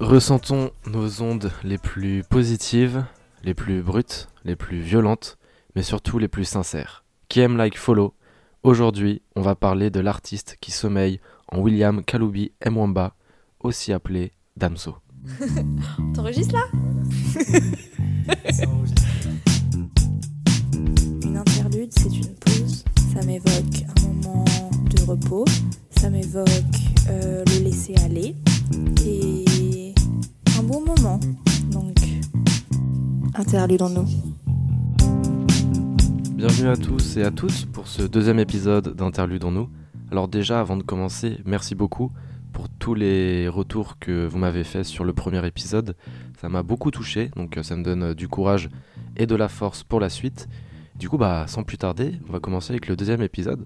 Ressentons nos ondes les plus positives, les plus brutes, les plus violentes, mais surtout les plus sincères. Qui aime like follow? Aujourd'hui, on va parler de l'artiste qui sommeille en William Kaloubi Mwamba, aussi appelé Damso. T'enregistres là Une interlude, c'est une pause. Ça m'évoque un moment de repos. Ça m'évoque euh, le laisser aller. Et un bon moment. Donc, interlude en nous. Bienvenue à tous et à toutes pour ce deuxième épisode d'Interlude en nous. Alors déjà, avant de commencer, merci beaucoup tous les retours que vous m'avez fait sur le premier épisode. Ça m'a beaucoup touché, donc euh, ça me donne euh, du courage et de la force pour la suite. Du coup, bah, sans plus tarder, on va commencer avec le deuxième épisode.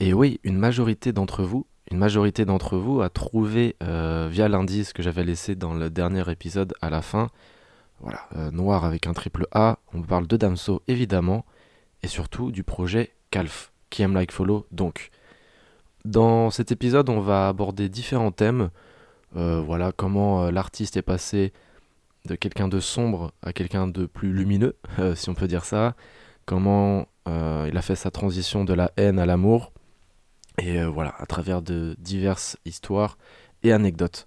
Et oui, une majorité d'entre vous, une majorité d'entre vous a trouvé euh, via l'indice que j'avais laissé dans le dernier épisode à la fin, voilà, noir avec un triple A. On parle de Damso évidemment, et surtout du projet Calf, qui aime like follow donc. Dans cet épisode, on va aborder différents thèmes. Euh, voilà comment euh, l'artiste est passé de quelqu'un de sombre à quelqu'un de plus lumineux, euh, si on peut dire ça. Comment il a fait sa transition de la haine à l'amour. Et voilà, à travers de diverses histoires et anecdotes.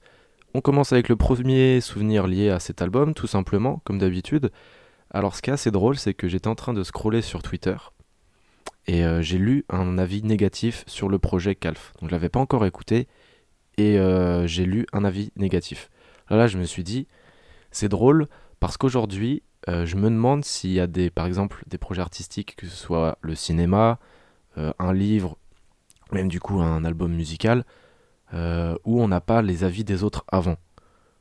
On commence avec le premier souvenir lié à cet album, tout simplement, comme d'habitude. Alors ce qui est assez drôle, c'est que j'étais en train de scroller sur Twitter et euh, j'ai lu un avis négatif sur le projet Calf. Donc je l'avais pas encore écouté et euh, j'ai lu un avis négatif. Là, je me suis dit, c'est drôle parce qu'aujourd'hui, euh, je me demande s'il y a des, par exemple, des projets artistiques, que ce soit le cinéma, un livre, même du coup un album musical, où on n'a pas les avis des autres avant.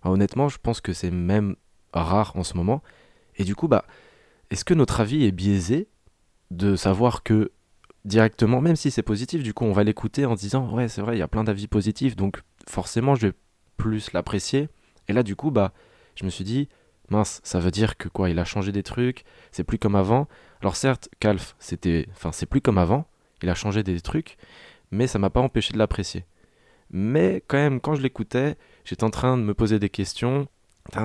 honnêtement, je pense que c'est même rare en ce moment. Et du coup, bah, est-ce que notre avis est biaisé de savoir que directement, même si c'est positif, du coup on va l'écouter en disant ouais c'est vrai, il y a plein d'avis positifs, donc forcément je vais plus l'apprécier. Et là du coup bah je me suis dit mince, ça veut dire que quoi, il a changé des trucs, c'est plus comme avant. Alors certes, Calf, c'était, enfin c'est plus comme avant, il a changé des trucs, mais ça m'a pas empêché de l'apprécier. Mais quand même, quand je l'écoutais, j'étais en train de me poser des questions.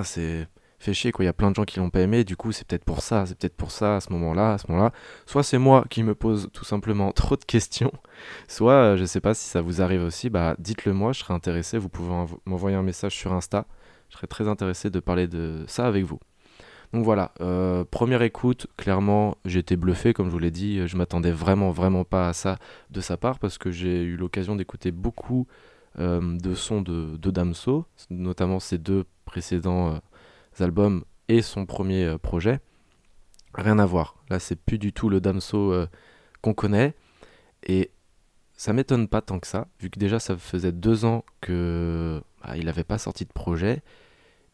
c'est fait chier quoi, il y a plein de gens qui l'ont pas aimé, du coup c'est peut-être pour ça, c'est peut-être pour ça à ce moment-là, à ce moment-là. Soit c'est moi qui me pose tout simplement trop de questions, soit euh, je sais pas si ça vous arrive aussi, bah dites-le moi, je serais intéressé, vous pouvez m'envoyer un message sur Insta, je serais très intéressé de parler de ça avec vous. Donc voilà, euh, première écoute, clairement été bluffé comme je vous l'ai dit, je m'attendais vraiment vraiment pas à ça de sa part parce que j'ai eu l'occasion d'écouter beaucoup euh, de sons de, de Damso, notamment ses deux précédents albums et son premier euh, projet, rien à voir. Là, c'est plus du tout le Damso euh, qu'on connaît. Et ça m'étonne pas tant que ça, vu que déjà ça faisait deux ans que bah, il n'avait pas sorti de projet.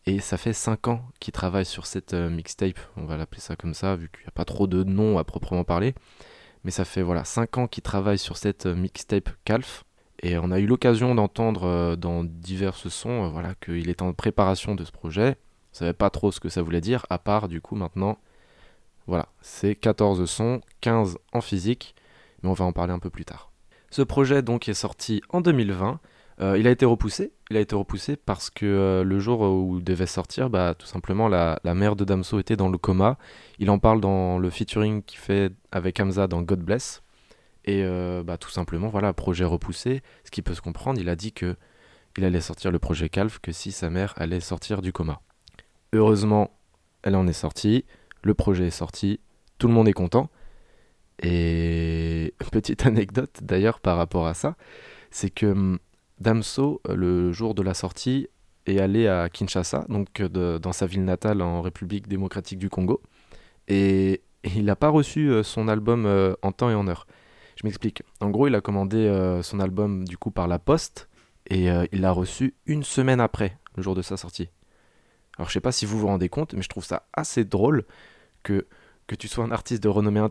Et ça fait cinq ans qu'il travaille sur cette euh, mixtape, on va l'appeler ça comme ça, vu qu'il n'y a pas trop de noms à proprement parler. Mais ça fait voilà cinq ans qu'il travaille sur cette mixtape Calf. Et on a eu l'occasion d'entendre dans divers sons voilà, qu'il est en préparation de ce projet. Je savais pas trop ce que ça voulait dire, à part du coup maintenant, voilà, c'est 14 sons, 15 en physique, mais on va en parler un peu plus tard. Ce projet donc est sorti en 2020. Euh, il a été repoussé. Il a été repoussé parce que euh, le jour où il devait sortir, bah, tout simplement, la, mère de Damso était dans le coma. Il en parle dans le featuring qu'il fait avec Hamza dans God Bless. Et euh, bah, tout simplement, voilà, projet repoussé. Ce qui peut se comprendre, il a dit que il allait sortir le projet Calf que si sa mère allait sortir du coma. Heureusement, elle en est sortie, le projet est sorti, tout le monde est content. Et petite anecdote d'ailleurs par rapport à ça, c'est que hum, Damso, euh, le jour de la sortie, est allé à Kinshasa, donc euh, dans sa ville natale en République démocratique du Congo, et, il n'a pas reçu euh, son album en temps et en heure. Je m'explique. En gros, il a commandé son album du coup par la poste, et il l'a reçu une semaine après, le jour de sa sortie. Alors je sais pas si vous vous rendez compte, mais je trouve ça assez drôle que, que tu sois un artiste de renommée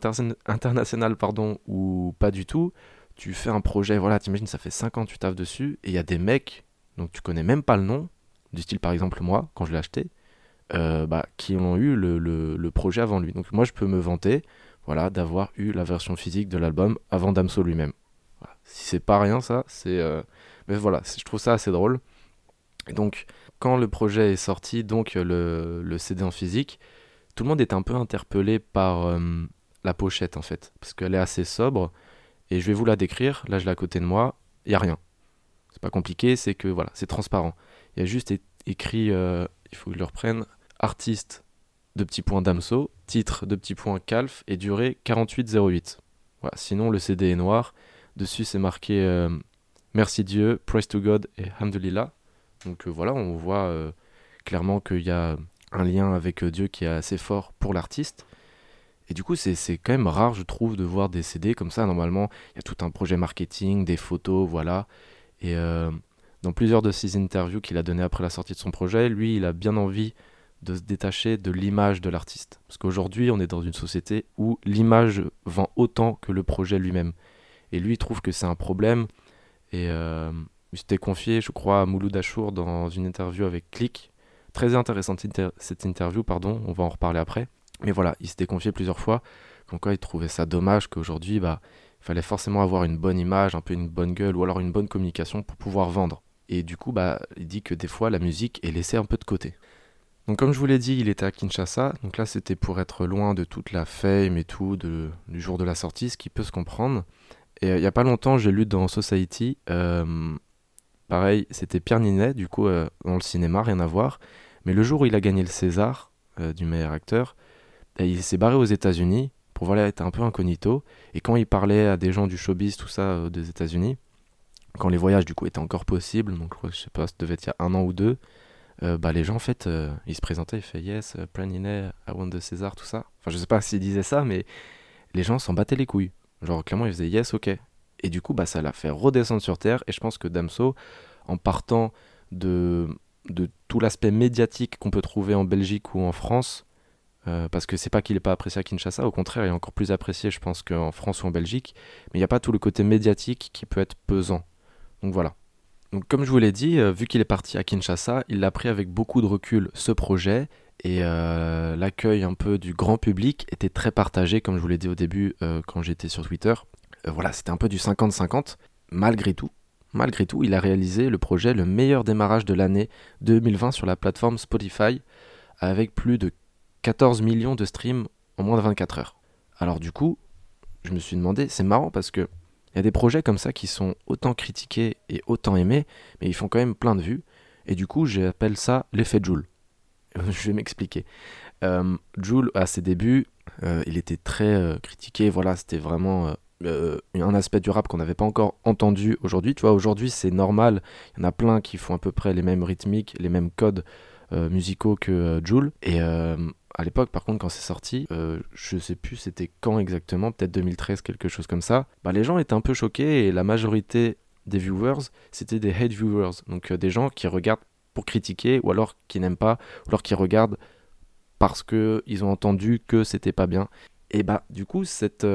internationale pardon, ou pas du tout, tu fais un projet, voilà, t'imagines, ça fait 5 ans que tu taffes dessus, et il y a des mecs, donc tu connais même pas le nom, du style par exemple moi, quand je l'ai acheté, euh, bah, qui ont eu le, projet avant lui. Donc moi je peux me vanter voilà, d'avoir eu la version physique de l'album avant Damso lui-même. Si c'est pas rien ça, c'est... euh, Mais voilà, je trouve ça assez drôle. Donc quand le projet est sorti, donc euh, le, CD en physique, tout le monde est un peu interpellé par euh, la pochette en fait, parce qu'elle est assez sobre, et je vais vous la décrire, là je l'ai à côté de moi, il n'y a rien. C'est pas compliqué, c'est que voilà, c'est transparent. Il y a juste écrit, euh, il faut que je le reprenne, artiste de petits points Damso, titre de petits points Calf et durée 4808. Voilà, sinon le CD est noir, dessus c'est marqué Merci Dieu, Praise to God et Hamdulillah. Donc euh, voilà, on voit euh, clairement qu'il y a un lien avec euh, Dieu qui est assez fort pour l'artiste. Et du coup, c'est quand même rare, je trouve, de voir des CD comme ça. Normalement, il y a tout un projet marketing, des photos, voilà. Et dans plusieurs de ses interviews qu'il a données après la sortie de son projet, lui, il a bien envie de se détacher de l'image de l'artiste. Parce qu'aujourd'hui, on est dans une société où l'image vend autant que le projet lui-même. Et lui, il trouve que c'est un problème. Et il s'était confié, je crois, à Mouloud Achour dans une interview avec Click. Très intéressante cette interview, pardon, on va en reparler après. Mais voilà, il s'était confié plusieurs fois, comme quoi il trouvait ça dommage qu'aujourd'hui, bah, il fallait forcément avoir une bonne image, un peu une bonne gueule, ou alors une bonne communication pour pouvoir vendre. Et du coup, bah, il dit que des fois, la musique est laissée un peu de côté. Donc comme je vous l'ai dit, il était à Kinshasa, donc là c'était pour être loin de toute la fame et tout, du jour de la sortie, ce qui peut se comprendre. Et euh, il y a pas longtemps, j'ai lu dans Society, euh, pareil, c'était Pierre Ninet, du coup, euh, dans le cinéma, rien à voir. Mais le jour où il a gagné le César euh, du meilleur acteur, bah, il s'est barré aux États-Unis pour voilà, être un peu incognito. Et quand il parlait à des gens du showbiz, tout ça, euh, des États-Unis, quand les voyages du coup étaient encore possibles, donc je crois que je sais pas, ça devait être il y a un an ou deux, bah, les gens en fait, ils se présentaient, ils fait Yes, Pierre Ninet, I won the César, tout ça. Enfin, je sais pas s'ils disaient ça, mais les gens s'en battaient les couilles. Genre, clairement, ils faisaient Yes, ok. Et du coup, bah, ça l'a fait redescendre sur terre. Et je pense que Damso, en partant de, tout l'aspect médiatique qu'on peut trouver en Belgique ou en France, euh, parce que c'est pas qu'il est pas apprécié à Kinshasa, au contraire, il est encore plus apprécié, je pense, qu'en France ou en Belgique. Mais il n'y a pas tout le côté médiatique qui peut être pesant. Donc voilà. Donc comme je vous l'ai dit, euh, vu qu'il est parti à Kinshasa, il l'a pris avec beaucoup de recul ce projet et euh, l'accueil un peu du grand public était très partagé, comme je vous l'ai dit au début quand j'étais sur Twitter. Euh, voilà, c'était un peu du 50-50. Malgré tout, malgré tout, il a réalisé le projet le meilleur démarrage de l'année 2020 sur la plateforme Spotify avec plus de 14 millions de streams en moins de 24 heures. Alors du coup, je me suis demandé, c'est marrant parce que il y a des projets comme ça qui sont autant critiqués et autant aimés, mais ils font quand même plein de vues. Et du coup, j'appelle ça l'effet Joule. je vais m'expliquer. Euh, Joule, à ses débuts, euh, il était très critiqué. Voilà, c'était vraiment un aspect du rap qu'on n'avait pas encore entendu aujourd'hui. Tu vois, aujourd'hui, c'est normal. Il y en a plein qui font à peu près les mêmes rythmiques, les mêmes codes euh, musicaux que euh, Joule. Et euh, à l'époque, par contre, quand c'est sorti, euh, je sais plus c'était quand exactement, peut-être 2013, quelque chose comme ça, bah, les gens étaient un peu choqués et la majorité des viewers, c'était des hate viewers. Donc des gens qui regardent pour critiquer ou alors qui n'aiment pas, ou alors qui regardent parce qu'ils ont entendu que c'était pas bien. Et bah, du coup, cette,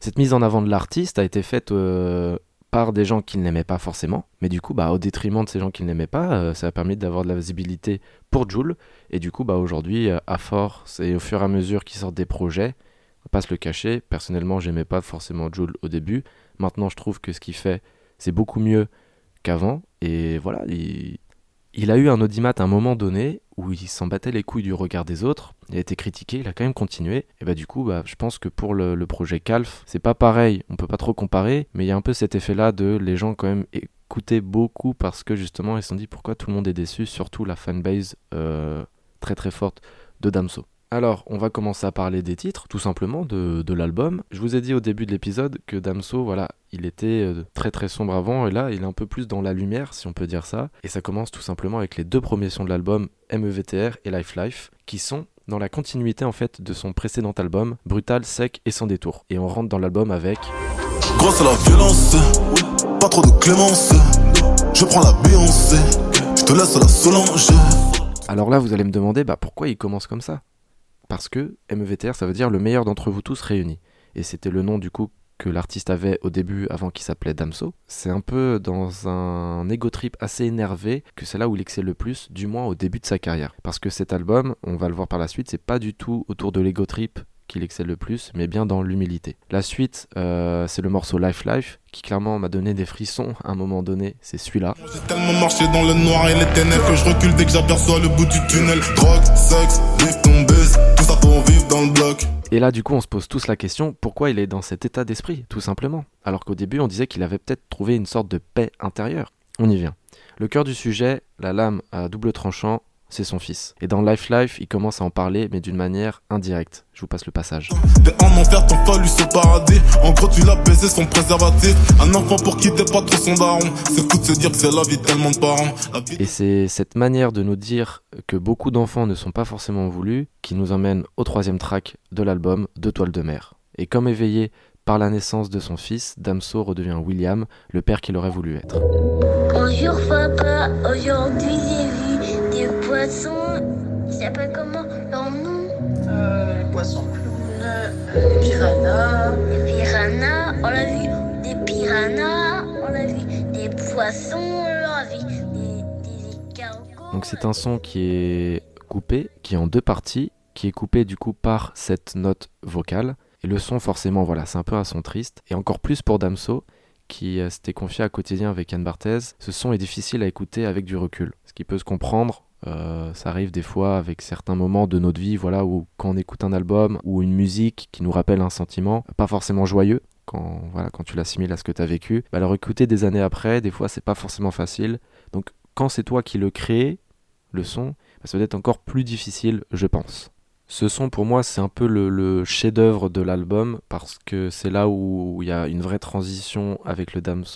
cette mise en avant de l'artiste a été faite euh, par des gens qui ne l'aimaient pas forcément. Mais du coup, bah, au détriment de ces gens qui ne l'aimaient pas, euh, ça a permis d'avoir de la visibilité pour Joule. Et du coup, bah, aujourd'hui, euh, à force et au fur et à mesure qu'ils sortent des projets, on va pas se le cacher, personnellement, j'aimais pas forcément Joule au début. Maintenant, je trouve que ce qu'il fait, c'est beaucoup mieux qu'avant. Et voilà, il, il a eu un audimat à un moment donné où il s'en battait les couilles du regard des autres. Il a été critiqué, il a quand même continué. Et bah du coup, bah, je pense que pour le, projet Calf, c'est pas pareil. On peut pas trop comparer, mais il y a un peu cet effet-là de les gens quand même écoutaient beaucoup parce que justement ils se sont dit pourquoi tout le monde est déçu, surtout la fanbase euh, très très forte de Damso. Alors, on va commencer à parler des titres, tout simplement, de, de l'album. Je vous ai dit au début de l'épisode que Damso, voilà, il était euh, très très sombre avant, et là, il est un peu plus dans la lumière, si on peut dire ça. Et ça commence tout simplement avec les deux premiers sons de l'album, MEVTR et Life Life, qui sont dans la continuité en fait de son précédent album, brutal, sec et sans détour. Et on rentre dans l'album avec Gros c'est la violence, pas trop de clémence. Je prends la Beyoncé, je te laisse la Solange. Alors là, vous allez me demander bah, pourquoi il commence comme ça? Parce que MEVTR, ça veut dire le meilleur d'entre vous tous réunis. Et c'était le nom du coup que l'artiste avait au début avant qu'il s'appelait Damso. C'est un peu dans un ego trip assez énervé que c'est là où il excelle le plus, du moins au début de sa carrière. Parce que cet album, on va le voir par la suite, c'est pas du tout autour de l'ego trip qu'il excelle le plus, mais bien dans l'humilité. La suite, euh, c'est le morceau Life Life, qui clairement m'a donné des frissons à un moment donné, c'est celui-là. J'ai tellement marché dans le noir et les ténèbres que je recule dès que j'aperçois le bout du tunnel. Drogue, sexe, tout ça pour vivre dans le bloc. Et là, du coup, on se pose tous la question pourquoi il est dans cet état d'esprit, tout simplement? Alors qu'au début, on disait qu'il avait peut-être trouvé une sorte de paix intérieure. On y vient. Le cœur du sujet, la lame à double tranchant, c'est son fils. Et dans Life Life, il commence à en parler, mais d'une manière indirecte. Je vous passe le passage. T'es en enfer, ton fallu ce paradis. En gros, tu l'as baisé son préservatif. Un enfant pour qui t'es pas trop son daron. C'est fou de se dire que c'est la vie de tellement de parents. La vie Et c'est cette manière de nous dire que beaucoup d'enfants ne sont pas forcément voulus qui nous emmène au troisième track de l'album, Deux toiles de mer. Et comme éveillé par la naissance de son fils, Damso redevient William, le père qu'il aurait voulu être. Bonjour papa, aujourd'hui j'ai vu des poissons. Ils s'appellent comment leur nom Euh, les poissons clowns, euh, les piranhas. Des piranhas, on l'a vu. Des piranhas, on l'a vu. Des poissons, on l'a vu. Des, des. Donc c'est un son qui est coupé, qui est en deux parties, qui est coupé du coup par cette note vocale. Et le son forcément, voilà, c'est un peu un son triste. Et encore plus pour Damso, qui euh, s'était confié à quotidien avec Yann Barthès, ce son est difficile à écouter avec du recul. Ce qui peut se comprendre, euh, ça arrive des fois avec certains moments de notre vie, voilà, où quand on écoute un album ou une musique qui nous rappelle un sentiment, pas forcément joyeux, quand, voilà, quand tu l'assimiles à ce que tu as vécu, bah, le des années après, des fois c'est pas forcément facile. Donc quand c'est toi qui le crée, le son, bah, ça va être encore plus difficile, je pense. Ce son, pour moi, c'est un peu le, chef-d'œuvre de l'album parce que c'est là où il y a une vraie transition avec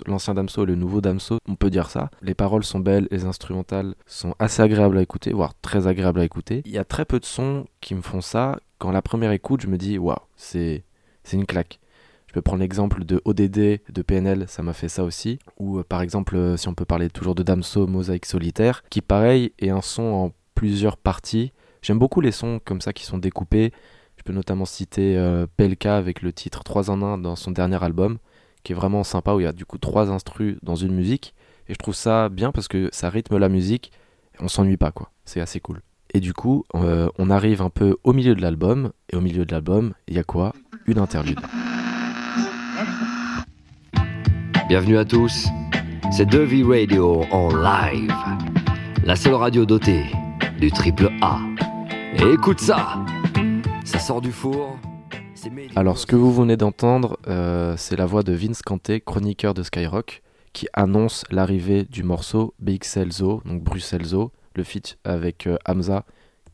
l'ancien Damso et le nouveau Damso. On peut dire ça. Les paroles sont belles, les instrumentales sont assez agréables à écouter, voire très agréables à écouter. Il y a très peu de sons qui me font ça. Quand la première écoute, je me dis, waouh, c'est c'est une claque. Je peux prendre l'exemple de ODD, de PNL, ça m'a fait ça aussi. Ou euh, par exemple, euh, si on peut parler toujours de Damso, Mosaïque Solitaire, qui pareil est un son en plusieurs parties. J'aime beaucoup les sons comme ça qui sont découpés. Je peux notamment citer euh, PLK avec le titre 3 en 1 dans son dernier album, qui est vraiment sympa, où il y a du coup trois instrus dans une musique. Et je trouve ça bien parce que ça rythme la musique, et on s'ennuie pas quoi. C'est assez cool. Et du coup, euh, on arrive un peu au milieu de l'album, et au milieu de l'album, il y a quoi? Une interlude. Bienvenue à tous, c'est Devi Radio en live, la seule radio dotée du triple A. Écoute ça, ça sort du four. Alors, ce que vous venez d'entendre, euh, c'est la voix de Vince Canté, chroniqueur de Skyrock, qui annonce l'arrivée du morceau BXL Zoo, donc Bruxelles Zoo, le feat avec euh, Hamza,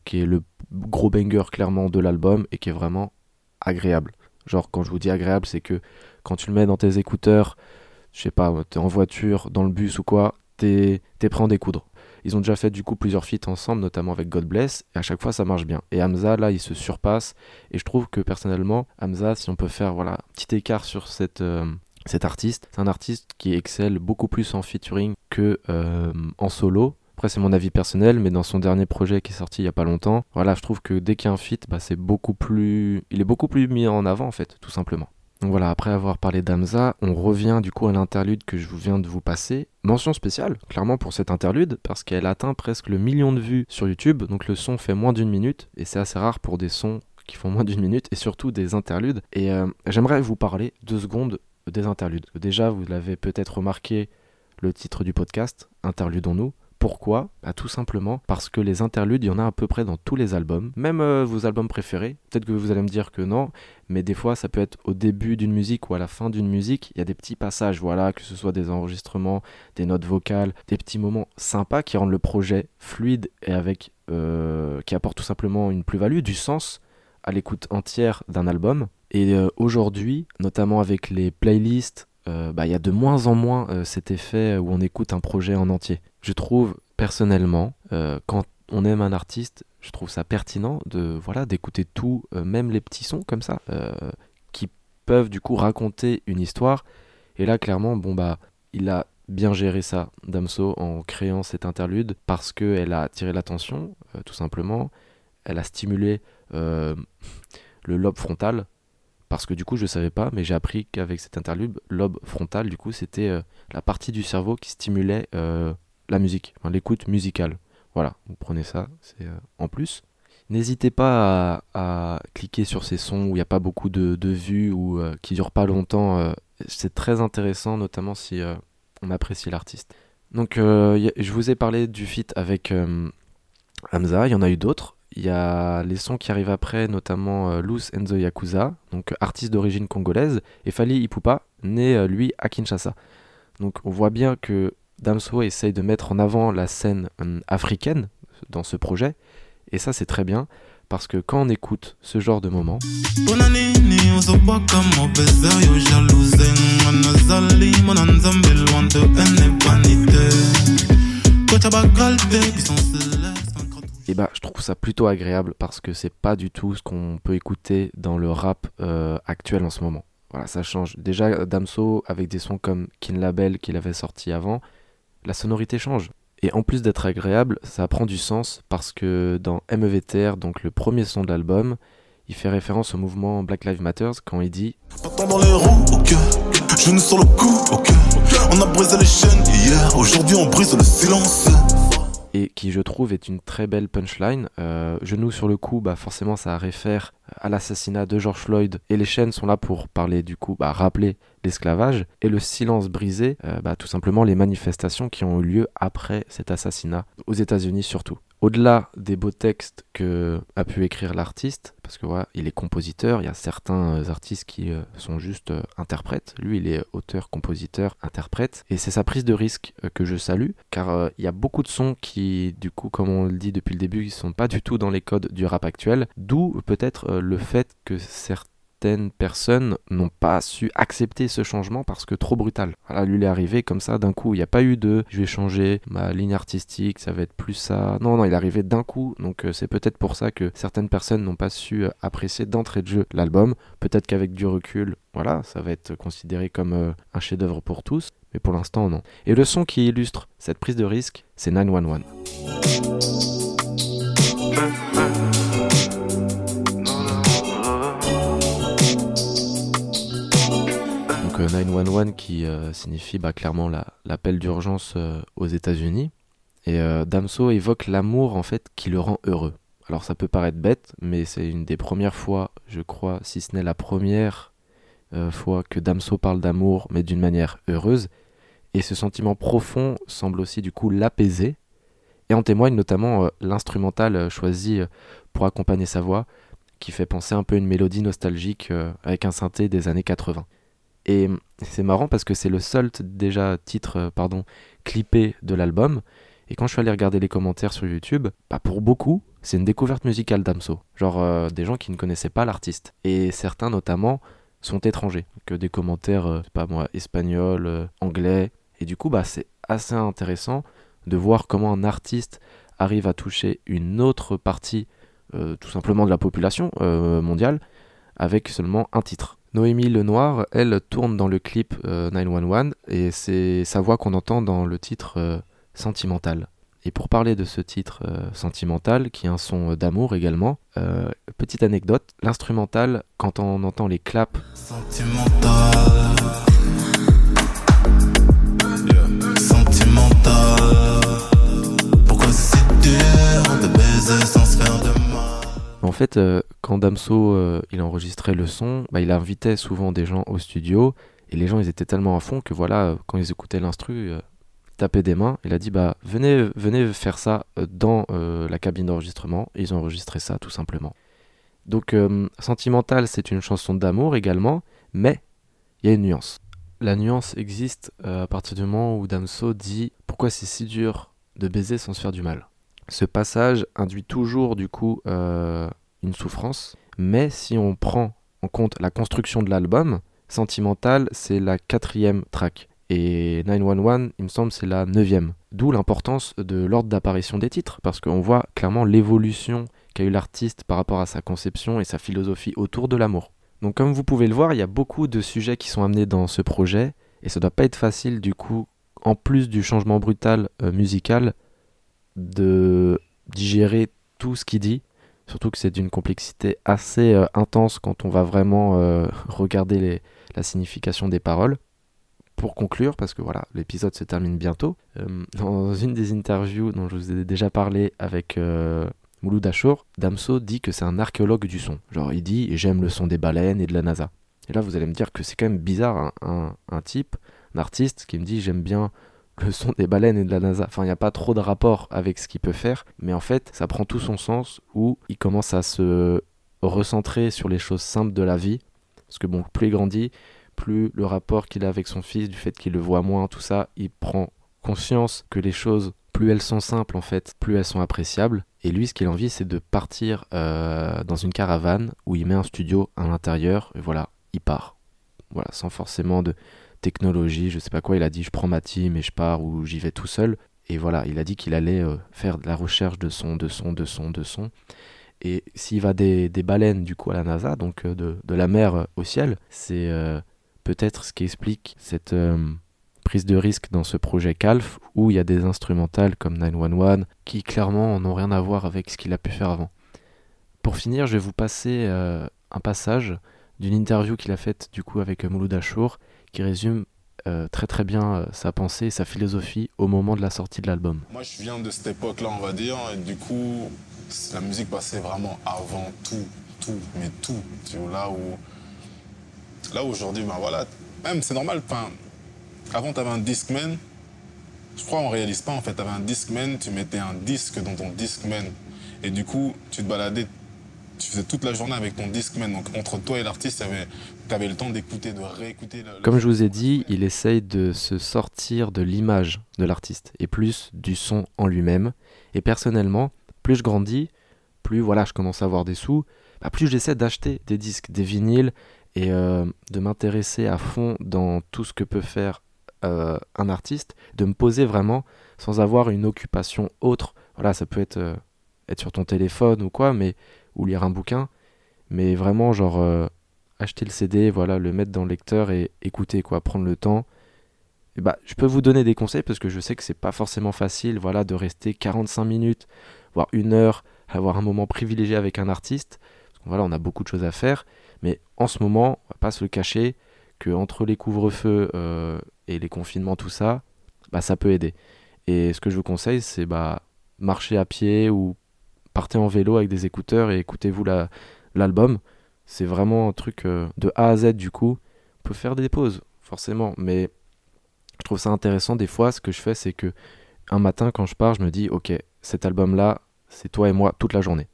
qui est le gros banger clairement de l'album et qui est vraiment agréable. Genre, quand je vous dis agréable, c'est que quand tu le mets dans tes écouteurs, je sais pas, t'es en voiture, dans le bus ou quoi, t'es prêt à en découdre. Ils ont déjà fait du coup plusieurs feats ensemble, notamment avec God Bless, et à chaque fois ça marche bien. Et Hamza, là, il se surpasse, et je trouve que personnellement, Hamza, si on peut faire voilà, un petit écart sur cette, euh, cet artiste, c'est un artiste qui excelle beaucoup plus en featuring que euh, en solo. Après, c'est mon avis personnel, mais dans son dernier projet qui est sorti il y a pas longtemps, voilà, je trouve que dès qu'il y a un feat, bah, c'est beaucoup plus. Il est beaucoup plus mis en avant, en fait, tout simplement. Voilà, après avoir parlé d'Amza, on revient du coup à l'interlude que je vous viens de vous passer. Mention spéciale, clairement pour cette interlude, parce qu'elle atteint presque le million de vues sur YouTube, donc le son fait moins d'une minute, et c'est assez rare pour des sons qui font moins d'une minute, et surtout des interludes. Et euh, j'aimerais vous parler deux secondes des interludes. Déjà, vous l'avez peut-être remarqué, le titre du podcast, Interludons-nous. Pourquoi bah, Tout simplement parce que les interludes, il y en a à peu près dans tous les albums, même euh, vos albums préférés. Peut-être que vous allez me dire que non, mais des fois ça peut être au début d'une musique ou à la fin d'une musique, il y a des petits passages, voilà, que ce soit des enregistrements, des notes vocales, des petits moments sympas qui rendent le projet fluide et avec euh, qui apportent tout simplement une plus-value, du sens à l'écoute entière d'un album. Et euh, aujourd'hui, notamment avec les playlists, euh, bah, il y a de moins en moins euh, cet effet où on écoute un projet en entier. Je trouve personnellement, euh, quand on aime un artiste, je trouve ça pertinent de voilà d'écouter tout, même les petits sons comme ça, qui peuvent du coup raconter une histoire. Et là, clairement, bon bah, il a bien géré ça, Damso, en créant cette interlude, parce qu'elle a attiré l'attention, tout simplement. Elle a stimulé le lobe frontal parce que du coup je savais pas, mais j'ai appris qu'avec cet interlude, lobe frontal, du coup c'était euh, la partie du cerveau qui stimulait euh, la musique, l'écoute musicale. Voilà, vous prenez ça, c'est euh, en plus. N'hésitez pas à, cliquer sur ces sons où il n'y a pas beaucoup de, vues ou qui durent pas longtemps. c'est très intéressant, notamment si on apprécie l'artiste. Donc je vous ai parlé du feat avec Hamza, il y en a eu d'autres. Il y a les sons qui arrivent après, notamment euh, the Yakuza, donc artiste d'origine congolaise, et Fali Ipupa, né euh, lui à Kinshasa. Donc on voit bien que Damso essaye de mettre en avant la scène euh, africaine dans ce projet, et ça c'est très bien, parce que quand on écoute ce genre de moments, et bah, je trouve ça plutôt agréable parce que c'est pas du tout ce qu'on peut écouter dans le rap euh, actuel en ce moment. Voilà, ça change. Déjà, Damso, avec des sons comme Kin Label qu'il avait sorti avant, la sonorité change. Et en plus d'être agréable, ça prend du sens parce que dans MEVTR, donc le premier son de l'album, il fait référence au mouvement Black Lives Matter quand il dit les roues, sur le. On a brisé les chaînes hier, aujourd'hui on brise le silence. Et qui je trouve est une très belle punchline. Euh, genou sur le cou, bah forcément ça réfère à l'assassinat de George Floyd et les chaînes sont là pour parler du coup, bah, rappeler l'esclavage et le silence brisé, euh, bah, tout simplement les manifestations qui ont eu lieu après cet assassinat aux États-Unis surtout. Au-delà des beaux textes que a pu écrire l'artiste, parce que voilà, il est compositeur, il y a certains euh, artistes qui euh, sont juste euh, interprètes, lui il est auteur, compositeur, interprète, et c'est sa prise de risque que je salue, car il y a beaucoup de sons qui, du coup, comme on le dit depuis le début, ils sont pas du tout dans les codes du rap actuel, d'où peut-être le fait que certaines personnes n'ont pas su accepter ce changement parce que trop brutal. Voilà, lui il est arrivé comme ça d'un coup, il n'y a pas eu de je vais changer ma ligne artistique, ça va être plus ça. Non, non, il est arrivé d'un coup, donc euh, c'est peut-être pour ça que certaines personnes n'ont pas su euh, apprécier d'entrée de jeu l'album. Peut-être qu'avec du recul, voilà, ça va être considéré comme euh, un chef-d'œuvre pour tous, mais pour l'instant non. Et le son qui illustre cette prise de risque, c'est 911. 911 qui euh, signifie bah, clairement la- l'appel d'urgence euh, aux États-Unis. Et euh, Damso évoque l'amour en fait qui le rend heureux. Alors ça peut paraître bête, mais c'est une des premières fois, je crois, si ce n'est la première fois que Damso parle d'amour, mais d'une manière heureuse. Et ce sentiment profond semble aussi du coup l'apaiser. Et en témoigne notamment l'instrumental choisi pour accompagner sa voix, qui fait penser un peu à une mélodie nostalgique avec un synthé des années 80. Et c'est marrant parce que c'est le seul déjà titre euh, pardon, clippé de l'album. Et quand je suis allé regarder les commentaires sur YouTube, bah pour beaucoup, c'est une découverte musicale d'Amso. Genre euh, des gens qui ne connaissaient pas l'artiste. Et certains notamment sont étrangers. Que des commentaires, euh, pas moi, espagnols, euh, anglais. Et du coup, bah c'est assez intéressant de voir comment un artiste arrive à toucher une autre partie tout simplement de la population mondiale avec seulement un titre. Noémie Lenoir, elle tourne dans le clip euh, 911 et c'est sa voix qu'on entend dans le titre euh, Sentimental. Et pour parler de ce titre euh, Sentimental, qui est un son euh, d'amour également, euh, petite anecdote, l'instrumental, quand on entend les claps. Sentimental. Fait, euh, quand Damso euh, il enregistrait le son, bah, il invitait souvent des gens au studio et les gens ils étaient tellement à fond que voilà, euh, quand ils écoutaient l'instru, tapaient des mains. Il a dit bah venez venez faire ça dans la cabine d'enregistrement. Ils ont enregistré ça tout simplement. Donc Sentimental c'est une chanson d'amour également, mais il y a une nuance. La nuance existe à partir du moment où Damso dit pourquoi c'est si dur de baiser sans se faire du mal? Ce passage induit toujours du coup euh, une souffrance, mais si on prend en compte la construction de l'album, Sentimental c'est la quatrième track et 911 il me semble c'est la neuvième. D'où l'importance de l'ordre d'apparition des titres, parce qu'on voit clairement l'évolution qu'a eu l'artiste par rapport à sa conception et sa philosophie autour de l'amour. Donc comme vous pouvez le voir, il y a beaucoup de sujets qui sont amenés dans ce projet, et ça doit pas être facile du coup, en plus du changement brutal euh, musical, de digérer tout ce qu'il dit, Surtout que c'est d'une complexité assez euh, intense quand on va vraiment euh, regarder la signification des paroles. Pour conclure, parce que voilà, l'épisode se termine bientôt, euh, dans une des interviews dont je vous ai déjà parlé avec Mouloud Achour, Damso dit que c'est un archéologue du son. Genre, il dit J'aime le son des baleines et de la NASA. Et là, vous allez me dire que c'est quand même bizarre, un type, un artiste qui me dit J'aime bien le son des baleines et de la NASA. Enfin, il n'y a pas trop de rapport avec ce qu'il peut faire, mais en fait, ça prend tout son sens où il commence à se recentrer sur les choses simples de la vie. Parce que bon, plus il grandit, plus le rapport qu'il a avec son fils, du fait qu'il le voit moins, tout ça, il prend conscience que les choses, plus elles sont simples en fait, plus elles sont appréciables. Et lui, ce qu'il a envie, c'est de partir euh, dans une caravane où il met un studio à l'intérieur, et voilà, il part. Voilà, sans forcément de technologie, je sais pas quoi, il a dit je prends ma team et je pars ou j'y vais tout seul. Et voilà, il a dit qu'il allait euh, faire de la recherche de son, de son, de son, de son. Et s'il va des, des baleines du coup à la NASA, donc euh, de, de la mer euh, au ciel, c'est peut-être ce qui explique cette prise de risque dans ce projet CALF où il y a des instrumentales comme 911 qui clairement n'ont rien à voir avec ce qu'il a pu faire avant. Pour finir, je vais vous passer un passage d'une interview qu'il a faite du coup avec Mouloud Achour qui résume euh, très très bien euh, sa pensée et sa philosophie au moment de la sortie de l'album. Moi, je viens de cette époque-là, on va dire, et du coup, la musique passait vraiment avant tout, tout, mais tout. Tu vois, là où, là aujourd'hui, ben voilà, même c'est normal. Enfin, avant, tu avais un Discman. Je crois qu'on réalise pas en fait. Tu avais un Discman, tu mettais un disque dans ton Discman, et du coup, tu te baladais. Tu faisais toute la journée avec ton Discman. Donc, entre toi et l'artiste, tu avais le temps d'écouter, de réécouter. le- le- Comme je vous ai dit, il essaye de se sortir de l'image de l'artiste et plus du son en lui-même. Et personnellement, plus je grandis, plus voilà, je commence à avoir des sous, bah, plus j'essaie d'acheter des disques, des vinyles et euh, de m'intéresser à fond dans tout ce que peut faire euh, un artiste, de me poser vraiment sans avoir une occupation autre. Voilà, ça peut être euh, être sur ton téléphone ou quoi, mais ou lire un bouquin, mais vraiment genre acheter le CD, voilà, le mettre dans le lecteur et écouter quoi, prendre le temps. Bah, je peux vous donner des conseils parce que je sais que c'est pas forcément facile, voilà, de rester 45 minutes, voire une heure, avoir un moment privilégié avec un artiste. Voilà, on a beaucoup de choses à faire, mais en ce moment, on va pas se le cacher que entre les couvre-feux euh, et les confinements, tout ça, bah, ça peut aider. Et ce que je vous conseille, c'est bah marcher à pied ou partez en vélo avec des écouteurs et écoutez-vous la- l'album. C'est vraiment un truc euh, de A à Z du coup. On peut faire des pauses, forcément, mais je trouve ça intéressant. Des fois, ce que je fais, c'est que un matin, quand je pars, je me dis, ok, cet album-là, c'est toi et moi toute la journée.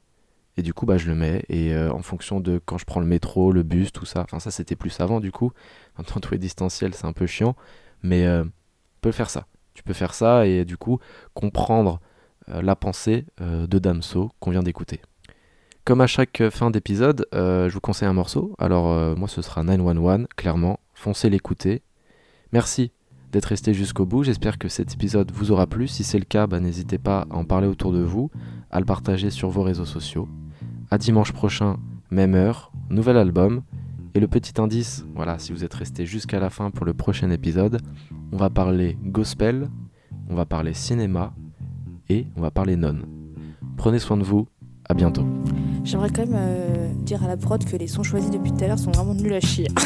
Et du coup, bah, je le mets. Et euh, en fonction de quand je prends le métro, le bus, tout ça. Enfin, ça, c'était plus avant, du coup. Maintenant, tout est distanciel, c'est un peu chiant. Mais euh, tu peux faire ça. Tu peux faire ça et du coup, comprendre euh, la pensée de Damso qu'on vient d'écouter. Comme à chaque euh, fin d'épisode, euh, je vous conseille un morceau. Alors, euh, moi, ce sera 911, clairement. Foncez l'écouter. Merci d'être resté jusqu'au bout. J'espère que cet épisode vous aura plu. Si c'est le cas, bah, n'hésitez pas à en parler autour de vous, à le partager sur vos réseaux sociaux. À dimanche prochain, même heure, nouvel album. Et le petit indice, voilà, si vous êtes resté jusqu'à la fin pour le prochain épisode, on va parler gospel, on va parler cinéma et on va parler non. Prenez soin de vous, à bientôt. J'aimerais quand même euh, dire à la prod que les sons choisis depuis tout à l'heure sont vraiment nuls à chier.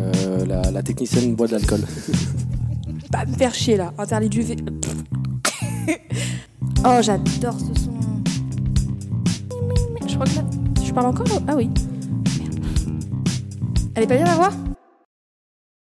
Euh, la, technicienne boit de l'alcool. Pas me faire chier là, interdit du V. oh, j'adore ce son. Je crois que là. Je parle encore? Ah oui. Merde. Elle est pas bien à voir